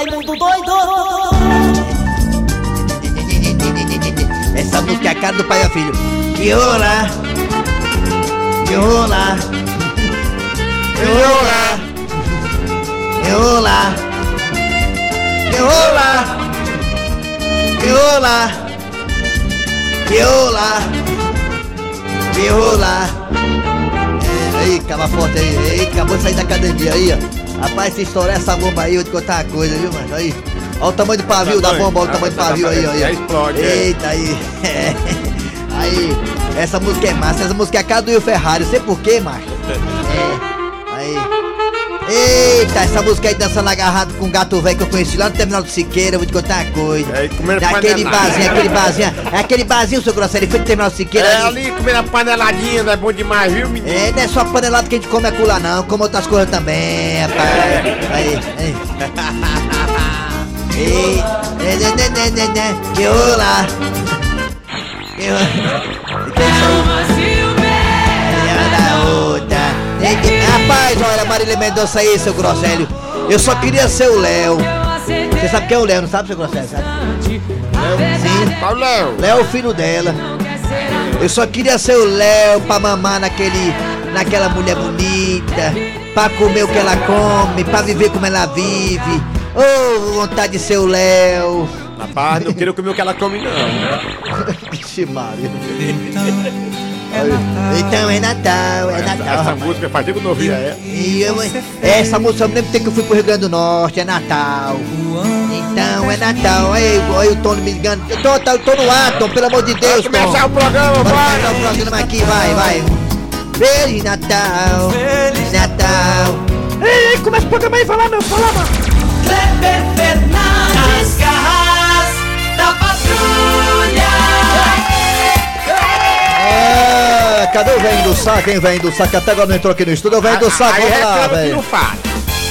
Raimundo doido. Essa música é a cara do pai e filho. Que rola, que rola, que rola, que rola, que rola, que rola, que rola, que rola. É, cava forte aí, aí, acabou de sair da academia aí, ó. Rapaz, se estourar essa bomba aí, eu te contar uma coisa, viu, mano? Aí. Olha o tamanho do pavio da bomba, olha o Ah, tamanho do tá, pavio tá, aí, tá, aí, ó. explode, é. Eita, aí. Aí, essa música é massa, essa música é a cara do Will Ferrari, sei por quê, macho. É, aí. Eita, essa música aí dançando agarrado com um gato velho que eu conheci lá no terminal do Siqueira, vou te contar uma coisa. É, e comendo Naquele barzinho, aquele barzinho, é aquele barzinho, seu grosseiro, ele foi no terminal do Siqueira É ali. ali comendo a paneladinha, não é bom demais, viu, menino? É, não é só panelada que a gente come acolá não, como outras coisas também, rapaz. Aí, aí. Ei, né, né, né, né, né, né, que rola. Que rola. Aí. Olha da outra. Tem que- Rapaz, olha, Marília Mendonça aí, seu Grosselho. Eu só queria ser o Léo. Você sabe quem é o Léo, não sabe, seu Grosselho? Sabe? Sim. Qual Léo? Léo é o filho dela. Eu só queria ser o Léo pra mamar naquele, naquela mulher bonita, pra comer o que ela come, pra viver como ela vive. Oh, vontade de ser o Léo. Rapaz, não queria comer o que ela come, não. Vixe, Maria. Então é Natal, é Natal. Essa rapaz. música faz tempo que eu não ouvia ela. E eu- essa música eu me lembro que eu fui pro Rio Grande do Norte, é Natal. Então é Natal, aí, aí o Tony me ligando. Eu tô, tô, tô no ar, Tom, pelo amor de Deus, Vamos começar Tom. o programa, vai! começar o programa aqui, vai, vai. Feliz Natal, Feliz Natal. Ei, ei, começa o programa aí, fala, meu, fala, mano. Kleber Fernandes, garras da patrulha. Ah, cadê o velho do saco, hein, velho do saco? Até agora não entrou aqui no estúdio, o velho do saco, Aí vamos lá, reclama que velho.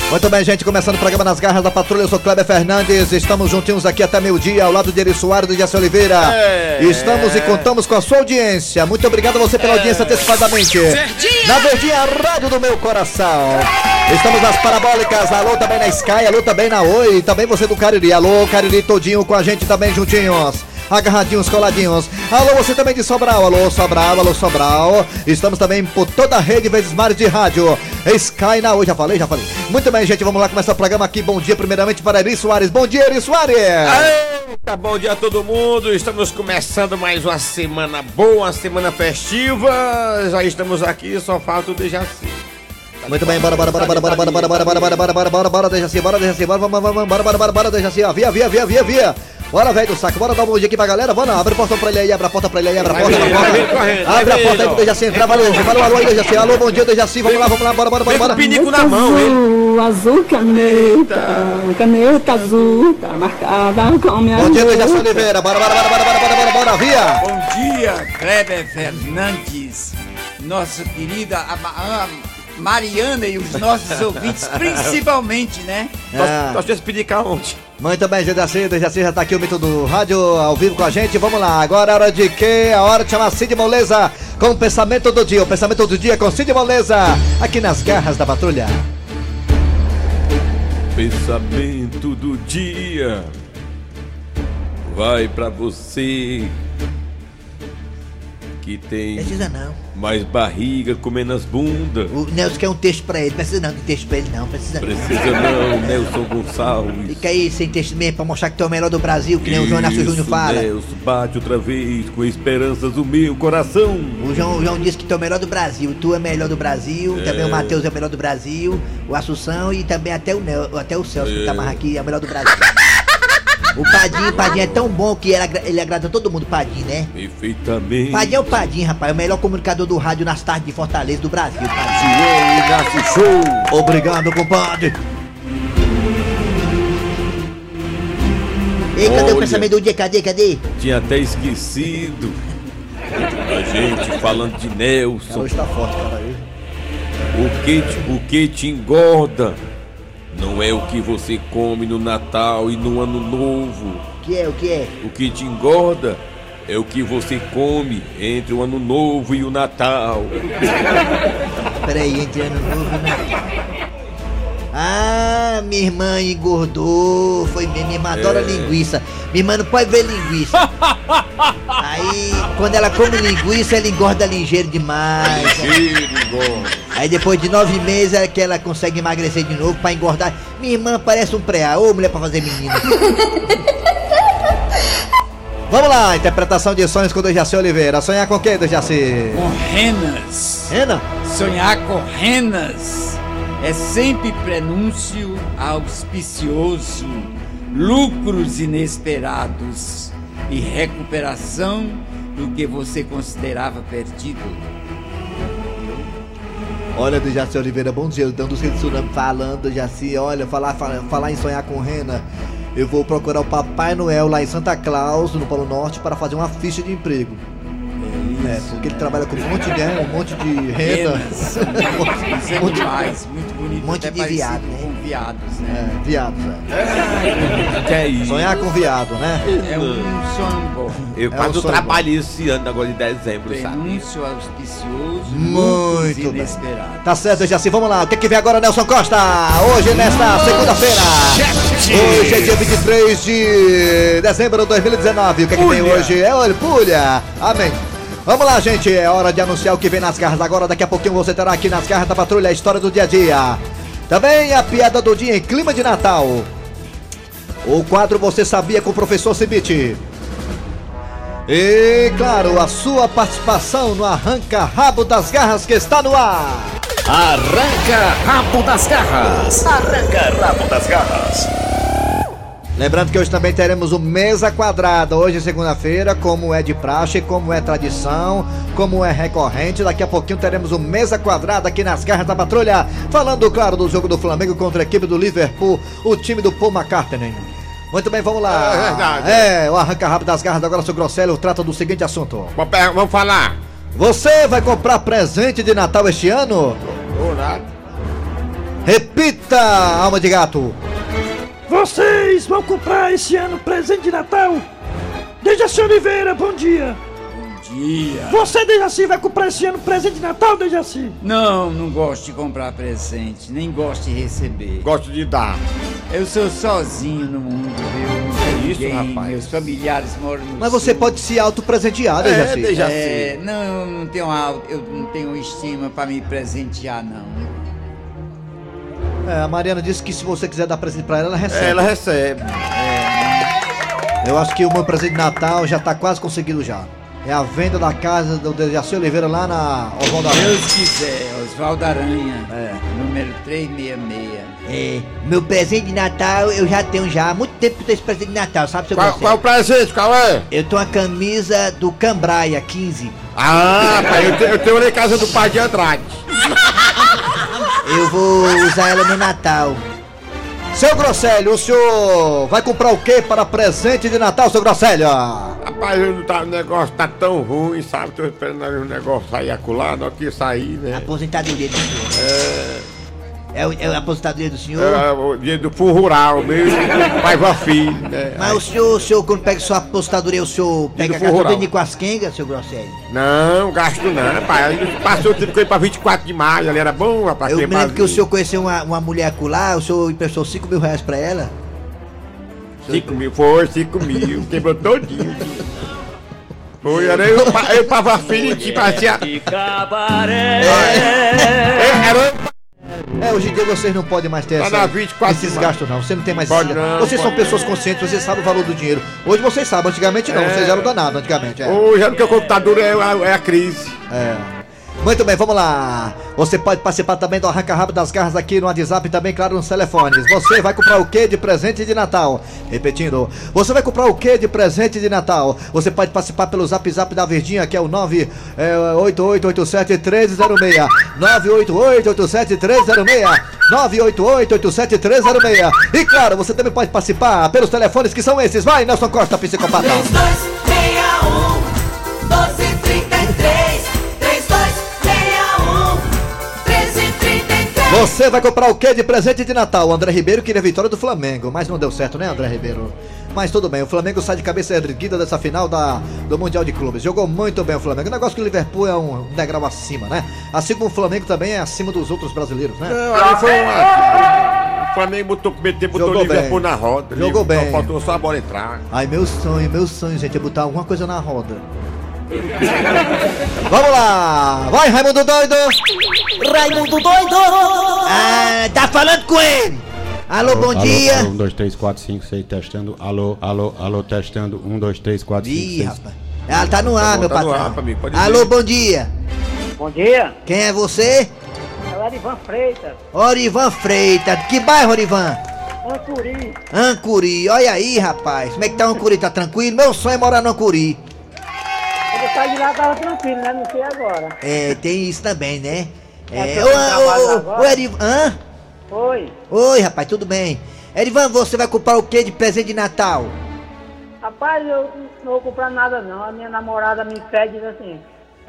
Muito bem, gente, começando o programa Nas Garras da Patrulha, eu sou Kleber Fernandes, estamos juntinhos aqui até meio-dia, ao lado de Eri Soares e de Jesse Oliveira. É. Estamos e contamos com a sua audiência. Muito obrigado a você pela audiência antecipadamente. Na Verdinha, rádio do meu coração. Estamos nas parabólicas, alô também na Sky, alô também na Oi, também você do Cariri, alô Cariri todinho com a gente também juntinhos. Agarradinhos, coladinhos. Alô, você também de Sobral, alô Sobral, alô Sobral. Estamos também por toda a rede vezes mais de rádio. Sky na Oi, já falei, já falei. Muito bem, gente, vamos lá começar o programa aqui. Bom dia, primeiramente, para Eri Soares. Bom dia, Eri Soares. Eita, bom dia a todo mundo. Estamos começando mais uma semana boa, uma semana festiva. Já estamos aqui, só falta o Dejaci. Muito bem, bora, bora, bora, bora, bora, bora, bora, bora, bora, bora, bora, bora, bora, assim, bora, assim, bora, vamos, vamos, bora, bora, bora, bora, assim, ó, via, via, via, via, via. Bora, velho do saco, bora dar um bom dia aqui pra galera, bora, abre a porta pra ele aí, abre a porta pra ele aí, abre a porta, abre a porta. Abre a porta aí pro Dejaci entrar, valeu, valeu, alô aí, Dejaci, alô, bom dia, Dejaci, vamos lá, vamos lá, vamos lá, bora, bora, bora, bora. pinico na mão, hein? Azul, azul caneta, caneta azul, tá marcada com minha Bom dia. Dejaci Oliveira, bora, bora, bora, bora, bora, bora, bora, bora, via. Bom dia, Kleber Fernandes, nossa querida a Mariana e os nossos ouvintes, principalmente, né? Ah. Nós tínhamos pedir cá ontem. Muito bem, Dejaci, Dejaci já tá aqui o mito do rádio ao vivo com a gente, vamos lá, agora é hora de quê? A hora de chamar Cid Moleza com o pensamento do dia, o pensamento do dia com Cid Moleza, aqui nas garras da patrulha. Pensamento do dia vai pra você que tem Precisa não. mais barriga comendo as bundas. O Nelson quer um texto pra ele. Precisa não de texto pra ele, não. Precisa não. Precisa não, Nelson Gonçalves. Fica aí sem texto mesmo pra mostrar que tu é o melhor do Brasil, que nem o João Inácio Júnior fala. Nelson, bate outra vez com esperanças do meu coração. O João, o João disse que tu é o melhor do Brasil. Tu é o melhor do Brasil. Também o Matheus é o melhor do Brasil. O Assunção e também até o, Nel, até o Celso, que tá mais aqui, é o melhor do Brasil. O Padinho, Padinho é tão bom que ele, agra- ele agrada todo mundo, Padinho, né? Perfeitamente. Padinho é o Padinho, rapaz. É o melhor comunicador do rádio nas tardes de Fortaleza do Brasil, Padinho. Show. Obrigado, compadre. Ei, cadê o Olha. pensamento do dia? Cadê, cadê? Tinha até esquecido. A gente falando de Nelson. Hoje tá forte, cara. O que, o que te engorda não é o que você come no Natal e no Ano Novo. O que é, o que é? O que te engorda é o que você come entre o Ano Novo e o Natal. Peraí, entre ano novo e Natal. Ah, minha irmã engordou. Foi bem, minha irmã adora linguiça. Minha irmã não pode ver linguiça. Aí, quando ela come linguiça, ela engorda ligeiro demais. Perigo. Aí depois de nove meses é que ela consegue emagrecer de novo pra engordar. Minha irmã parece um preá, ô mulher pra fazer menina. Vamos lá, interpretação de sonhos com o Dejaci Oliveira. Sonhar com quem, Dejaci? Com renas. Rena? Sonhar com renas é sempre prenúncio auspicioso, lucros inesperados e recuperação do que você considerava perdido. Olha, Dejaci Oliveira, bom dia. Dando os tsunami falando, Dejaci. Olha, falar, falar, falar em sonhar com rena. Eu vou procurar o Papai Noel lá em Santa Claus, no Polo Norte, para fazer uma ficha de emprego. É, porque ele trabalha com um monte de, um monte de renda. Renas. Isso é demais, muito bonito. monte até de viado, né? com viados, né? É, viados, é. Que é isso? Sonhar com viado, né? É um sonho bom. Eu É quase um trabalhei esse ano agora de dezembro, sabe? Prenúncio auspicioso, Muito bem. inesperados. Tá certo, Dejaci. Vamos lá. O que, que vem agora, Nelson Costa? Hoje, nesta segunda-feira. Hoje é dia 23 de dezembro de 2019. O que, que vem hoje? É olha, pulha. Amém. Vamos lá, gente. É hora de anunciar o que vem nas garras. Agora, daqui a pouquinho, você terá aqui nas garras da patrulha a história do dia a dia. Também a piada do dia em clima de Natal. O quadro Você Sabia com o professor Cibite. E, claro, a sua participação no Arranca Rabo das Garras que está no ar. Arranca rabo das garras. Arranca rabo das garras. Lembrando que hoje também teremos o Mesa Quadrada, hoje segunda-feira, como é de praxe, como é tradição, como é recorrente. Daqui a pouquinho teremos o Mesa Quadrada aqui nas garras da patrulha, falando, claro, do jogo do Flamengo contra a equipe do Liverpool, o time do Paul McCartney. Muito bem, vamos lá. É verdade. É, o Arranca Rabo das Garras agora, seu Grosselio, trata do seguinte assunto. Vamos falar. Você vai comprar presente de Natal este ano? Ô, nada. Repita, alma de gato. Vocês vão comprar esse ano presente de Natal? Dejaci Oliveira, bom dia. Bom dia. Você, Dejaci, vai comprar esse ano presente de Natal, Dejaci? Não, não gosto de comprar presente, nem gosto de receber. Gosto de dar. Eu sou sozinho no mundo, viu? Não tenho isso, ninguém, rapaz? Meus familiares moram no Mas você sul. pode se autopresentear, É, Dejaci. Dejaci. É, não, eu não tenho alto, eu não tenho estima pra me presentear, não. É, a Mariana disse que se você quiser dar presente pra ela, ela recebe. Ela recebe. Eu acho que o meu presente de Natal já tá quase conseguido já. É a venda da casa do Dejaci Oliveira lá na Oswaldo Aranha. Deus quiser, Oswaldo Aranha, É. número 366. É, meu presente de Natal eu já tenho já há muito tempo que eu tenho esse presente de Natal, sabe, seu Qual, qual o presente? Qual é? Eu tenho a camisa do Cambraia 15. Ah, pai, eu, te, eu tenho lá em casa do pai de Andrade. Eu vou usar ela no Natal. Seu Grosselio, o senhor vai comprar o que para presente de Natal, seu Grosselio? Rapaz, eu não tá, o negócio tá tão ruim, sabe? Tô esperando o negócio sair acolá, não que sair, né? Aposentadoria do senhor. É, o- é a aposentadoria do senhor? É, o dinheiro do fundo rural mesmo, pai e filho, né? Mas o senhor, o senhor, quando pega sua aposentadoria, o senhor pega gasolina com as quengas, seu Grosselio? Não, gasto não, pai. Passou o tempo que eu ia pra 24 de maio, ali era bom, rapaz. Eu me lembro que o senhor conheceu uma, uma mulher acolá, o senhor emprestou 5 mil reais pra ela? 5 mil, foi, 5 mil, quebrou todinho. Foi, era eu, pa- eu pra filho e tipo assim. a- É, Era É, hoje em dia vocês não podem mais ter Tá essa, na 24 esses gastos não, você não tem mais Pode não, Vocês são pessoas conscientes, vocês sabem o valor do dinheiro. Hoje vocês sabem, antigamente não, É. vocês eram danados antigamente. É. Hoje é porque o computador é, é a crise. É. Muito bem, vamos lá. Você pode participar também do Arranca Rabo das Garras aqui no WhatsApp e também, claro, nos telefones. Você vai comprar o que de presente de Natal? Repetindo, você vai comprar o que de presente de Natal? Você pode participar pelo Zap Zap da Verdinha, que é o 98887-1306. 98887-1306. 98887-1306. E claro, você também pode participar pelos telefones que são esses. Vai, Nelson Costa, psicopata. 3261 Você vai comprar o que de presente de Natal? O André Ribeiro queria a vitória do Flamengo, mas não deu certo, né, André Ribeiro? Mas tudo bem, o Flamengo sai de cabeça erguida dessa final da, do Mundial de Clubes. Jogou muito bem o Flamengo. O negócio que o Liverpool é um degrau acima, né? Assim como o Flamengo também é acima dos outros brasileiros, né? Não, ali foi uma. Flamengo botou, meter, botou Jogou o Liverpool bem. na roda. Jogou Liverpool, bem. Faltou só a bola entrar. Ai, meu sonho, meu sonho, gente, é botar alguma coisa na roda. Vamos lá! Vai, Raimundo Doido! Raimundo doido! Ah, tá falando com ele! Alô, bom dia! Alô, 1, 2, 3, 4, 5, 6, testando. Alô, alô, alô, testando. 1, 2, 3, 4, 5, Ih, 6. rapaz. Ela tá no ar, bom, meu tá no patrão. ar, amigo, pode Alô, bom dia! Bom dia, Quem é você? é o Arivan Freitas, Orivan Freitas. Que bairro, Orivan? Ancuri. Ancuri. Olha aí, rapaz. Como é que tá Ancuri? Tá tranquilo? Meu sonho é morar no Ancuri. Saí de lá tava tranquilo, né? Não sei agora. É, tem isso também, né? É, É, ô, ô, ô, Erivan. Hã? Oi, Oi, rapaz, tudo bem? Erivan, você vai comprar o que de presente de Natal? rapaz, eu não vou comprar nada não. A minha namorada me pede diz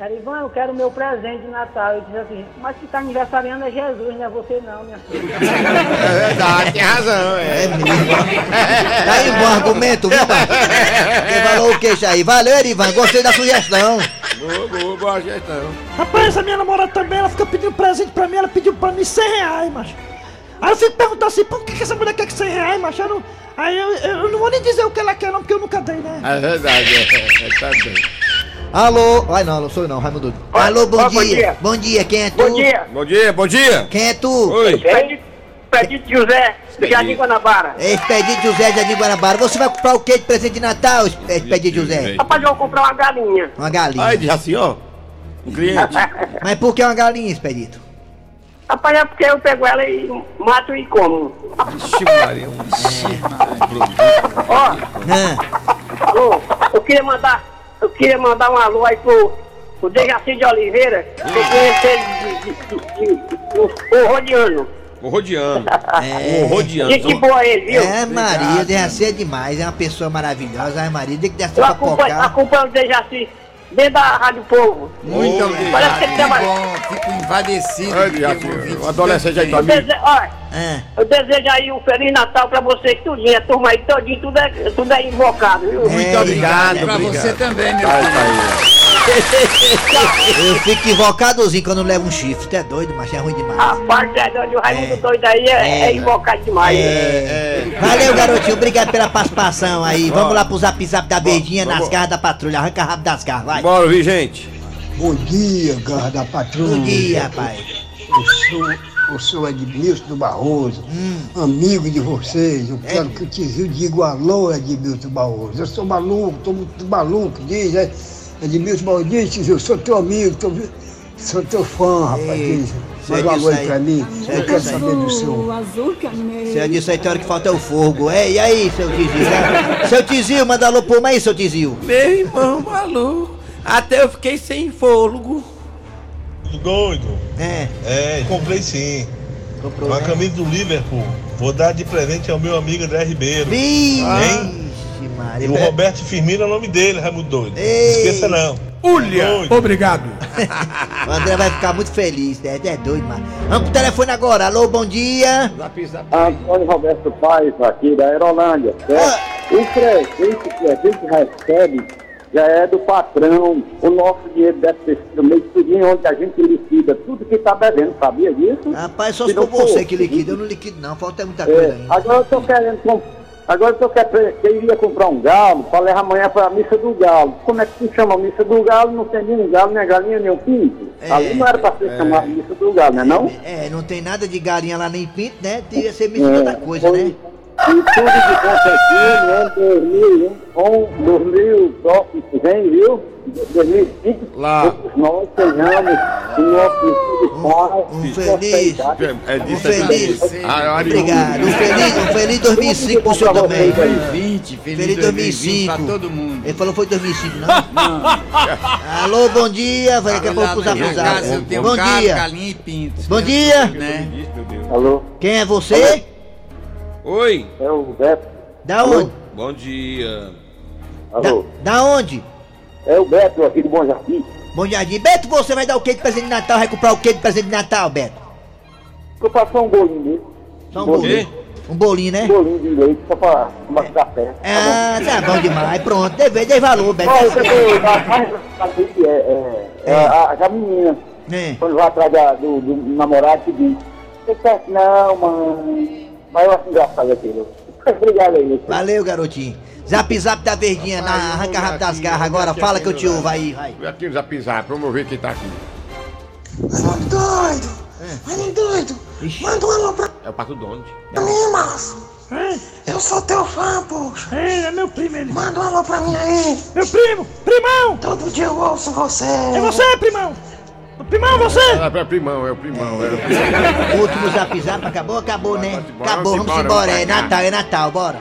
assim, Erivan, eu quero o meu presente de Natal. Eu disse assim, mas que tá aniversariando é Jesus, não é você não, minha filha. É verdade, tem razão. É. É mesmo. Tá aí um bom argumento, viu, pai? Você falou o queixo aí. Valeu, Erivan, gostei da sugestão. Boa, boa, boa gestão. Rapaz, a minha namorada também, ela fica pedindo presente pra mim, ela pediu pra mim 100 reais, macho. Aí eu fico perguntando assim, por que, que essa mulher quer que 100 reais, macho? Eu não, aí eu, eu não vou nem dizer o que ela quer não, porque eu nunca dei, né? É verdade, é. é, tá bem. Alô? Ai, não, não sou eu não, Raimundo. Alô, bom, ó, dia. bom dia. Bom dia, quem é tu? Bom dia, Bom dia, bom dia. Quem é tu? Oi. Pedito, Pedito José, do Jardim Guanabara. Expedito José de Jardim Guanabara. Você vai comprar o que de presente de Natal, Expedito José? Rapaz, eu vou comprar uma galinha. Uma galinha. Aí, diz assim, ó. O cliente. Mas por que uma galinha, Expedito? Rapaz, é porque eu pego ela e mato e como. Ixi, Maria, um Ó, Hã? alô, eu queria mandar, eu queria mandar um alô aí pro, pro Dejaci de Oliveira, que eu conheci ele de, de, de, de, o- o Rodiano. É. Um rodeando. Gente boa ele, viu? É, Maria, Dejaci é demais, é uma pessoa maravilhosa, ai Maria, tem que descer Eu pra acompanho, focar. acompanho o Dejaci dentro da Rádio Povo. Muito Parece que ele obrigado. Invadecido. Ai, ouvinte o adolescente aí tá dese... Olha, Ah, eu desejo aí um Feliz Natal pra vocês tudinho, a turma aí todinho, tudo é, tudo é invocado, viu? É, Muito obrigado, Pra obrigado. você também, meu filho. tá aí. eu fico invocadozinho quando levo um chifre, tu é doido, mas é ruim demais. Rapaz, é doido, o Raimundo É. doido aí é, É. é invocado demais. É. Valeu, garotinho, obrigado pela participação aí. Vamos lá pro zap zap da verdinha nas garras da patrulha. Arranca rápido das garras, vai. Bora ouvir, gente. Bom dia, garra da patrulha. Bom dia, rapaz. Eu sou, eu sou Edmilson do Barroso, amigo de vocês. Eu quero que o Tizil diga alô, Edmilson Barroso. Eu sou maluco, tô muito maluco, diz, é, Edmilson Barroso, diz, Tizil, sou teu amigo, tô, sou teu fã, rapaz, diz. Manda um alô aí pra mim, Segue eu quero saber do seu. O azul caneiro. Você disse aí tem hora que falta é o fogo. É, e aí, seu Tizil? né? seu Tizil, manda alô pro aí, seu Tizil. Meu irmão maluco, até eu fiquei sem fôlego. Doido. É, É, comprei sim. comprou. Uma né? camisa do Liverpool. Vou dar de presente ao meu amigo André Ribeiro. Vixe, Hein? Maria. E o Roberto Firmino é o nome dele, Raimundo Doido. Não Ei. esqueça não. Ulha! Doido. Obrigado. O André vai ficar muito feliz, né? É doido, mano. Vamos pro telefone agora. Alô, bom dia. Zap, zap. Antônio Roberto Paz, aqui da Aerolândia, certo? O presente que a gente recebe já é do patrão. O nosso dinheiro deve ter sido meio tudinho onde a gente liquida tudo que está devendo, sabia disso? Rapaz, só Se se for você que liquida. Eu não liquido, não. Falta muita coisa É, ainda. agora eu tô querendo comp- Agora eu iria comprar um galo para levar amanhã para a missa do galo. Como é que se chama a missa do galo? Não tem nenhum galo, nem galinha, nem um pinto. É, Ali não era para ser chamado missa do galo, né não? É, não tem nada de galinha lá nem pinto, né? Devia ser missa de outra coisa, né? E tudo de concertinho, no ano 2001, 2000, próximo que vem, viu? 2005, Lá. nós tenhamos o nosso filho pai. Um e feliz. prosperidade. É Um disso feliz. Ah, Obrigado. Um feliz, um feliz 2005 pro senhor também. 2020, feliz, Feliz 2020 pra 2005. todo mundo. Ele falou foi 2005, não? Alô, bom dia. Vai daqui a pouco eu tenho Bom dia. galinha e pinto. Bom dia. Né? Deus. Alô, Quem é você? Oi. é o Beto. Da onde? Bom dia. Da, Alô, da onde? é o Beto aqui do Bom Jardim. Bom jardim. Beto, você vai dar o que de presente de Natal? Vai comprar o que de presente de Natal, Beto? Eu passo um bolinho dele. Só um bolinho. Um bolinho, né? Um bolinho de leite só para tomar café. Ah, tá bom demais. Pronto. Deve, dei valor, Beto. Olha, mais é, é, é, a, a menina. É. Quando vai atrás da- do, do namorado, que diz: Você não, mãe? Mas eu acho engraçado aquilo. Obrigado aí, meu Valeu, garotinho. Zap zap da verdinha, na arranca rápido das garras agora, fala que eu te ouvo aí, vai. Vem aqui no zap zap, vamos ver quem tá aqui. Mano doido! Mano doido! Manda um alô pra É o Pato Donde. mim, macho! Eu sou teu fã, poxa! É, é meu primo ele. Manda um alô pra mim aí! Meu primo! Primão! Todo dia eu ouço você! É você, primão! Primão, você! É, é primão, é o primão, é o primão. O último zap zap acabou, acabou, né? Acabou, vamos embora, é Natal, é Natal, bora.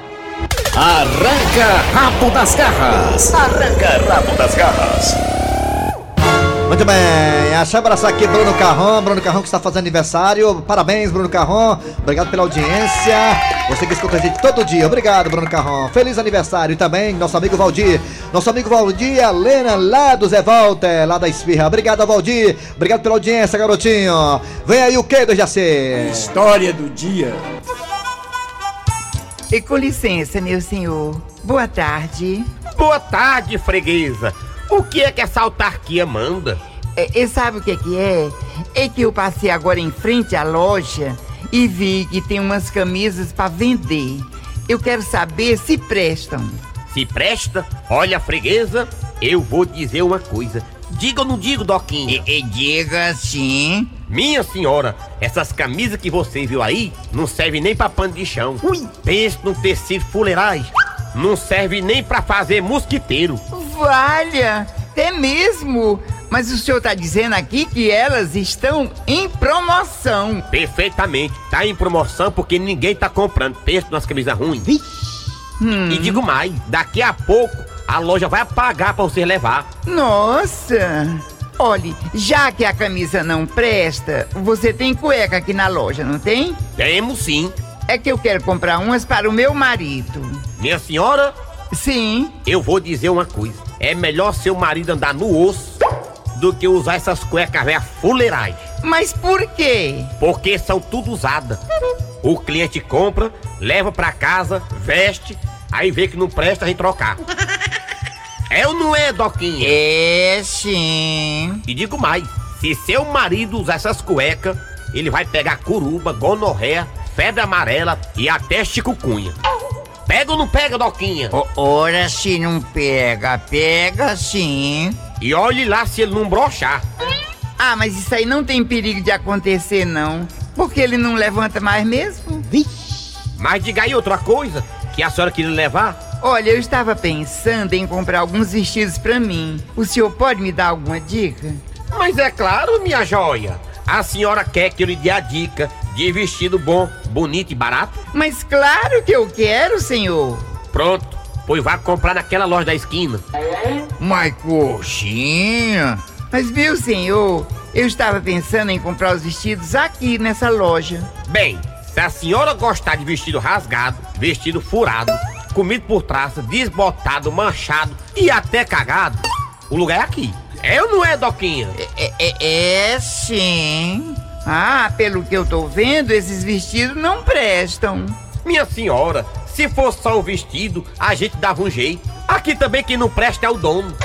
Arranca rabo das garras. Arranca rabo das garras. Muito bem, deixa eu abraçar aqui Bruno Carrão, Bruno Carrão que está fazendo aniversário. Parabéns, Bruno Carrão. Obrigado pela audiência. Você que escuta a gente todo dia. Obrigado, Bruno Carrão. Feliz aniversário e também nosso amigo Valdir. Nosso amigo Valdir, a Lena lá do Zé Walter, lá da Esfirra. Obrigado, Valdir. Obrigado pela audiência, garotinho. Vem aí o que do Jacê? História do dia. E com licença, meu senhor. Boa tarde. Boa tarde, freguesa. O que é que essa autarquia manda? E, e sabe o que é que é? É que eu passei agora em frente à loja e vi que tem umas camisas para vender. Eu quero saber se prestam. Se presta? Olha, freguesa, eu vou dizer uma coisa. Diga ou não digo, Doquinha? E, diga sim. Minha senhora, essas camisas que você viu aí não servem nem pra pano de chão. Ui. Pense num tecido fuleirais. Não serve nem pra fazer mosquiteiro. Valha, é mesmo. Mas o senhor tá dizendo aqui que elas estão em promoção. Perfeitamente. Tá em promoção porque ninguém tá comprando. Pense nas camisas ruins. Hum. E digo mais, daqui a pouco a loja vai pagar pra você levar. Nossa! Olhe, já que a camisa não presta, você tem cueca aqui na loja, não tem? Temos sim. É que eu quero comprar umas para o meu marido. Minha senhora, Sim. eu vou dizer uma coisa. É melhor seu marido andar no osso do que usar essas cuecas velhas fuleirais. Mas por quê? Porque são tudo usadas. O cliente compra, leva pra casa, veste, aí vê que não presta, vem trocar. É ou não é, Doquinha? É sim. E digo mais, se seu marido usar essas cuecas, ele vai pegar curuba, gonorreia, febre amarela e até chikungunya. Pega ou não pega, Doquinha? Ora se não pega, pega sim. E olhe lá se ele não brochar. Ah, mas isso aí não tem perigo de acontecer não. Porque ele não levanta mais mesmo? Mas diga aí outra coisa que a senhora queria levar. Olha, eu estava pensando em comprar alguns vestidos pra mim. O senhor pode me dar alguma dica? Mas é claro, minha joia. A senhora quer que eu lhe dê a dica de vestido bom, bonito e barato? Mas claro que eu quero, senhor. Pronto, pois vá comprar naquela loja da esquina. Mas coxinha. Mas viu, senhor, eu estava pensando em comprar os vestidos aqui nessa loja. Bem, se a senhora gostar de vestido rasgado, vestido furado, comido por traça, desbotado, manchado e até cagado, o lugar é aqui. É ou não é, Doquinha? É, é, é sim. Ah, pelo que eu tô vendo, esses vestidos não prestam. Minha senhora, se fosse só um vestido, a gente dava um jeito. Aqui também quem não presta é o dono.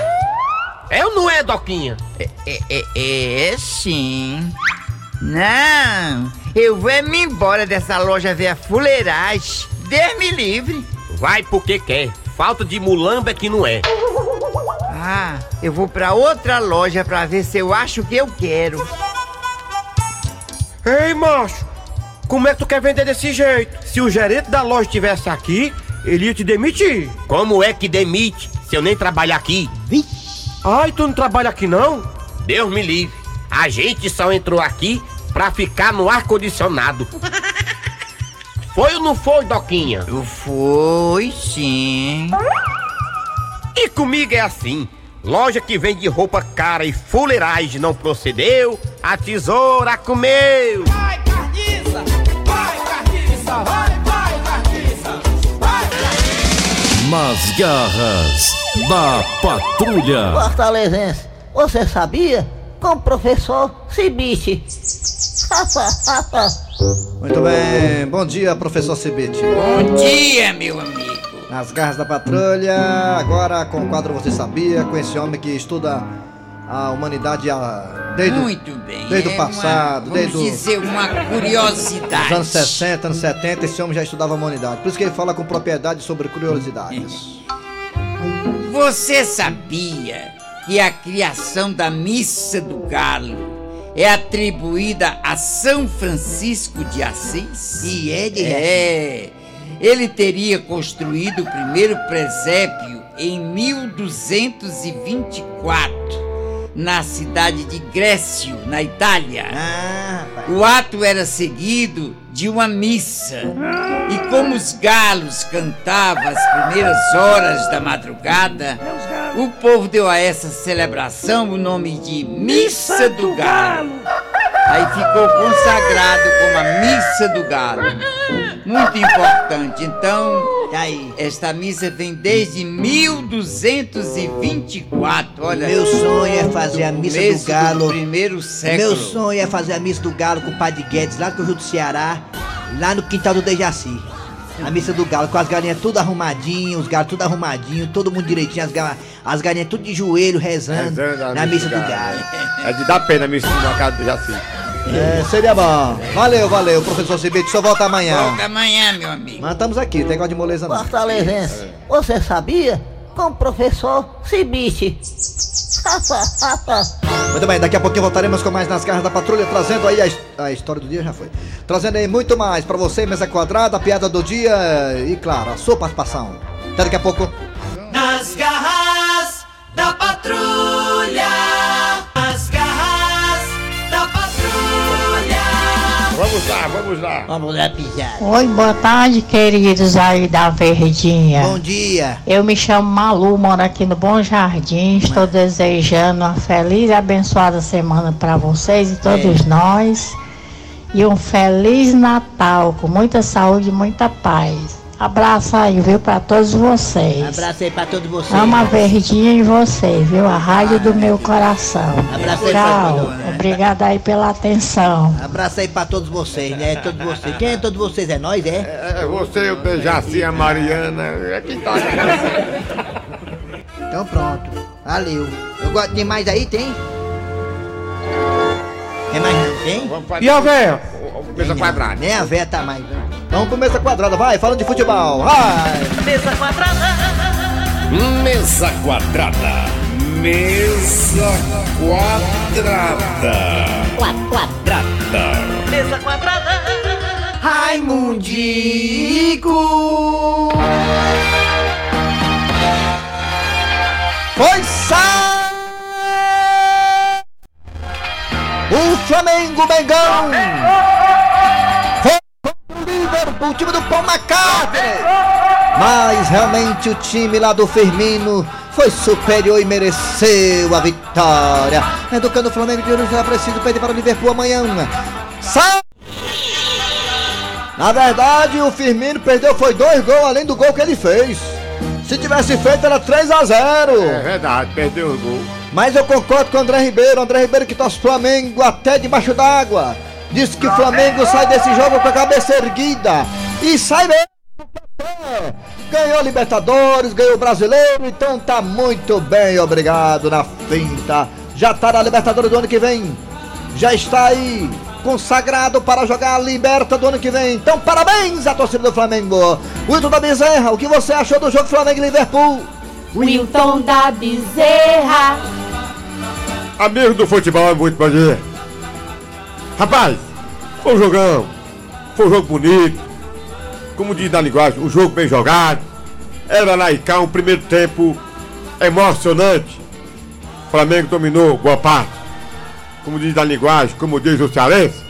É ou não é, Doquinha? É, é, é, é sim. Não, eu vou é me embora dessa loja velha fuleiragem. Deus-me livre. Vai porque quer. Falta de mulamba é que não é. Ah, eu vou pra outra loja pra ver se eu acho o que eu quero. Ei, macho, como é que tu quer vender desse jeito? Se o gerente da loja estivesse aqui, ele ia te demitir. Como é que demite se eu nem trabalho aqui? Ai, tu não trabalha aqui não? Deus me livre. A gente só entrou aqui pra ficar no ar-condicionado. Foi ou não foi, Doquinha? Foi sim. E comigo é assim. Loja que vende roupa cara e fuleiragem não procedeu, a tesoura comeu. Vai, carniça! Vai, carniça! Vai, vai, carniça! Vai, Nas garras da patrulha. Fortalezense, você sabia? Com o professor Cibite. Muito bem, bom dia, professor Cibite. Bom dia, meu amigo. Nas garras da patrulha, agora com o quadro Você Sabia, com esse homem que estuda a humanidade a, desde, o- Muito bem. desde é o passado, uma, desde dizer, uma curiosidade. Nos anos 60, anos 70, esse homem já estudava a humanidade. Por isso que ele fala com propriedade sobre curiosidades. Você sabia que a criação da Missa do Galo é atribuída a São Francisco de Assis? E é de É. Ele teria construído o primeiro presépio em 1224 na cidade de Grécio, na Itália. o ato era seguido de uma missa. E como os galos cantavam as primeiras horas da madrugada, o povo deu a essa celebração o nome de Missa do Galo. Aí ficou consagrado como a Missa do Galo. Muito importante. Então, esta missa vem desde 1224. Olha, Meu sonho é fazer a missa do começo galo. primeiro século. Meu sonho é fazer a missa do galo com o Padre Guedes, lá do Rio do Ceará, lá no quintal do Dejaci. A missa do galo, com as galinhas tudo arrumadinho, os galos tudo arrumadinho, todo mundo direitinho, as, ga- as galinhas tudo de joelho rezando, Rezando na missa do galo. galo. É de dar pena a missa na casa do Jaci. É, seria bom. Valeu, valeu, professor Cibite. Só volta amanhã. Volta amanhã, meu amigo. Mas estamos aqui, tem negócio de moleza não. Fortalezense, você sabia? Com o professor Cibite. Muito bem, daqui a pouquinho voltaremos com mais nas garras da patrulha, trazendo aí a, a história do dia, já foi. Trazendo aí muito mais pra você, mesa quadrada, a piada do dia e, claro, a sua participação. Até daqui a pouco. Nas garras da patrulha. Lá, vamos lá. Vamos lá, pisar. Oi, boa tarde, queridos aí da Verdinha. Bom dia. Eu me chamo Malu, moro aqui no Bom Jardim. Estou desejando uma feliz e abençoada semana para vocês e todos É. nós. E um feliz Natal, com muita saúde e muita paz. Abraço aí, viu, para todos vocês. Abraço aí pra todos vocês. Amo a Verdinha e você, viu? A rádio do meu coração. Abraço aí pra Tchau. todo mundo. Obrigada aí pela atenção. Abraço aí pra todos vocês, né? Todos vocês. Quem é todos vocês? É nós, é? É você, o Dejaci, a Mariana. É quem tá Então pronto. Valeu. Eu gosto de mais aí, tem? Tem mais não, tem? E a véia? Mesa quadrada. Nem a véia tá mais. não. Vamos pro mesa quadrada, vai, falando de futebol, vai! Mesa quadrada. Mesa quadrada. Mesa quadrada. Quadrada. Mesa quadrada. Raimundico. Foi sai! O Flamengo Mengão! Foi o o time do Paul McCartney! Mas realmente o time lá do Firmino foi superior e mereceu a vitória. Educando o Flamengo de hoje será preciso perder para o Liverpool amanhã. Sai! Na verdade, o Firmino perdeu foi dois gols além do gol que ele fez. Se tivesse feito era 3 a 0. É verdade, perdeu o gol. Mas eu concordo com o André Ribeiro, André Ribeiro que torce Flamengo até debaixo d'água. Disse que o Flamengo sai desse jogo com a cabeça erguida. E sai mesmo. Ganhou Libertadores, ganhou Brasileiro, então tá muito bem, obrigado na finta. Já tá na Libertadores do ano que vem. Já está aí consagrado para jogar a Liberta do ano que vem. Então parabéns à torcida do Flamengo. Wilton da Bezerra, o que você achou do jogo Flamengo e Liverpool? Wilton da Bezerra. Amigo do futebol é muito bom dia. Rapaz, foi um jogão. Foi um jogo bonito. Como diz na linguagem, um jogo bem jogado. Era lá e cá, um primeiro tempo emocionante. O Flamengo dominou boa parte. Como diz na linguagem, como diz o cearense,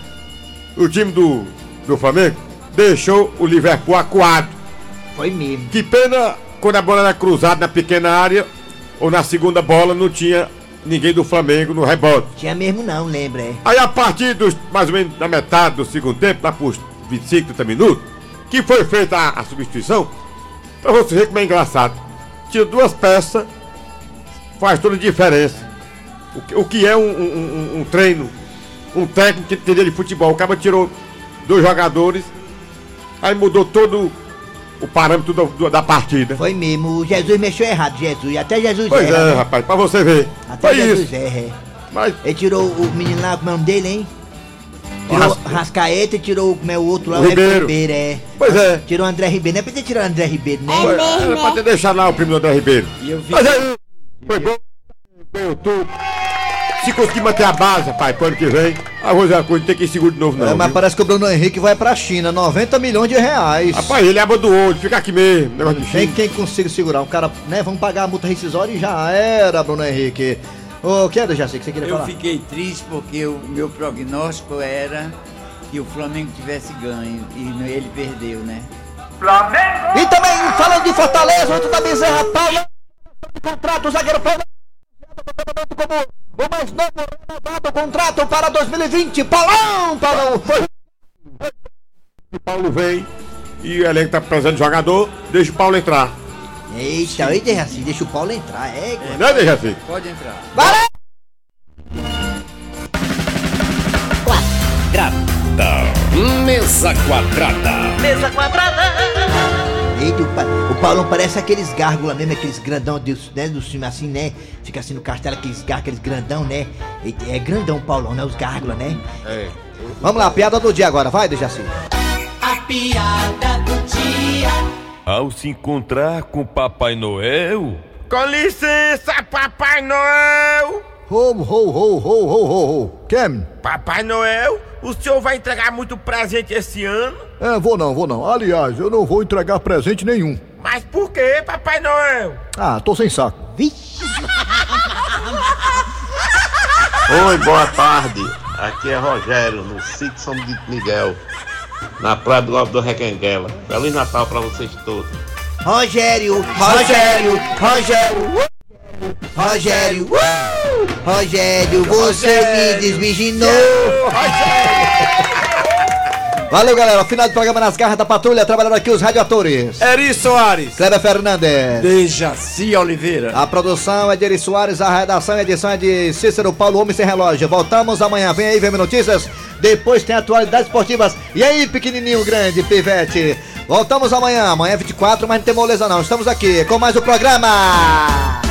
o time do, do Flamengo deixou o Liverpool acuado. Foi mesmo. Que pena quando a bola era cruzada na pequena área ou na segunda bola não tinha ninguém do Flamengo no rebote. Tinha mesmo não, lembra, é. Aí a partir dos mais ou menos da metade do segundo tempo, lá por 25, 30 minutos, que foi feita a, a substituição, pra você ver como é engraçado. Tira duas peças, faz toda a diferença. O que, o que é um, um- um- um treino, um técnico que entendeu de futebol. O cara tirou dois jogadores, aí mudou todo o parâmetro do- do- da partida. Foi mesmo, o Jesus mexeu errado, Jesus. Até Jesus Pois erra, é, né? rapaz, pra você ver. Até Foi Jesus isso. erra. é. Mas... Ele tirou o menino lá, como é o nome dele, hein? Tirou Rasca- Rascaeta e tirou como é o outro lá, O Ribeiro. Ribeiro, é. Pois é. Tirou o André Ribeiro, não é pra ter tirado o André Ribeiro, né? Foi- Era pra ter deixado lá o primo do André Ribeiro. E eu vi. Mas aí, foi bom. Ganhou tudo. Se conseguir manter a base, rapaz, pro ano que vem, a Rosa Coisa tem que ir seguro de novo, não. É, mas viu? parece que o Bruno Henrique vai pra China, 90 milhões de reais. Rapaz, ele abre do olho, fica aqui mesmo, negócio de Tem China. quem consiga segurar. Um cara, né? Vamos pagar a multa rescisória e já era, Bruno Henrique. Ô, que era, Jaci, que você queria Eu falar? fiquei triste porque o meu prognóstico era que o Flamengo tivesse ganho e ele perdeu, né? E também, falando de Fortaleza, outro da Bezerra, Paulo. Contrato, o zagueiro Paulo. Como o mais novo renovado contrato para 2020. Paulão, Paulão. O Paulo vem e o elenco tá precisando de jogador, deixa o Paulo entrar. Eita, aí deixa assim, deixa o Paulo entrar, é. Né, Dejaci? Pode entrar. Valeu! Mesa quadrada. Mesa quadrada. Paulão parece aqueles gárgulas mesmo, aqueles grandão dos, né, do filme assim, né? Fica assim no castelo, aqueles gárgulas, aqueles grandão, né? É grandão o Paulão, né? Os gárgulas, né? É. Vamos lá, piada do dia agora. Vai, Dejaci. A piada do dia. Ao se encontrar com Papai Noel, Com licença, Papai Noel! Ho, ho, ho, ho, ho, ho, ho. Quem? Papai Noel, o senhor vai entregar muito presente esse ano? É, vou não, vou não. Aliás, eu não vou entregar presente nenhum. Mas por que, Papai Noel? Ah, tô sem saco. Oi, boa tarde. Aqui é Rogério, no sítio São Miguel, na praia do Alto do Requenguela. Feliz Natal pra vocês todos. Rogério, Rogério, Rogério. Rogério, uh! Rogério, você me desvirginou. Valeu, galera. Final do programa nas garras da patrulha. Trabalhando aqui os radioatores. Eri Soares. Kleber Fernandes. Dejaci Oliveira. A produção é de Eri Soares, a redação e edição é de Cícero Paulo Homem Sem Relógio. Voltamos amanhã. Vem aí, vem notícias. Depois tem atualidades esportivas. E aí, pequenininho grande, pivete. Voltamos amanhã. Amanhã é 24, mas não tem moleza não. Estamos aqui com mais o programa.